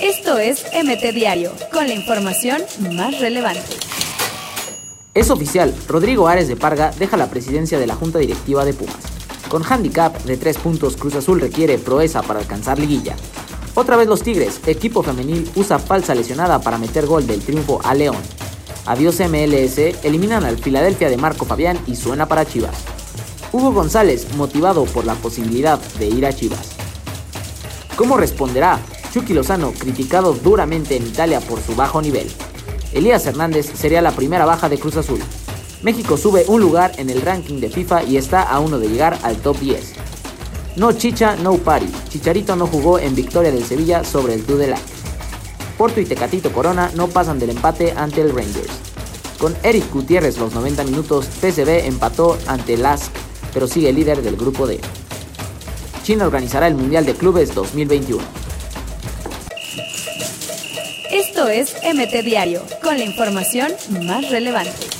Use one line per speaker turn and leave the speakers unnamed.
Esto es MT Diario, con la información más relevante.
Es oficial, Rodrigo Ares de Parga deja la presidencia de la Junta Directiva de Pumas. Con handicap de tres puntos, Cruz Azul requiere proeza para alcanzar liguilla. Otra vez los Tigres, equipo femenil, usa falsa lesionada para meter gol del triunfo a León. Adiós MLS, eliminan al Filadelfia de Marco Fabián y suena para Chivas. Hugo González, motivado por la posibilidad de ir a Chivas. ¿Cómo responderá? Chucky Lozano, criticado duramente en Italia por su bajo nivel. Elías Hernández sería la primera baja de Cruz Azul. México sube un lugar en el ranking de FIFA y está a uno de llegar al top 10. No chicha, no party. Chicharito no jugó en victoria del Sevilla sobre el Tudela. Porto y Tecatito Corona no pasan del empate ante el Rangers. Con Eric Gutiérrez los 90 minutos, PSV empató ante el pero sigue líder del grupo D. China organizará el Mundial de Clubes 2021.
Esto es MT Diario, con la información más relevante.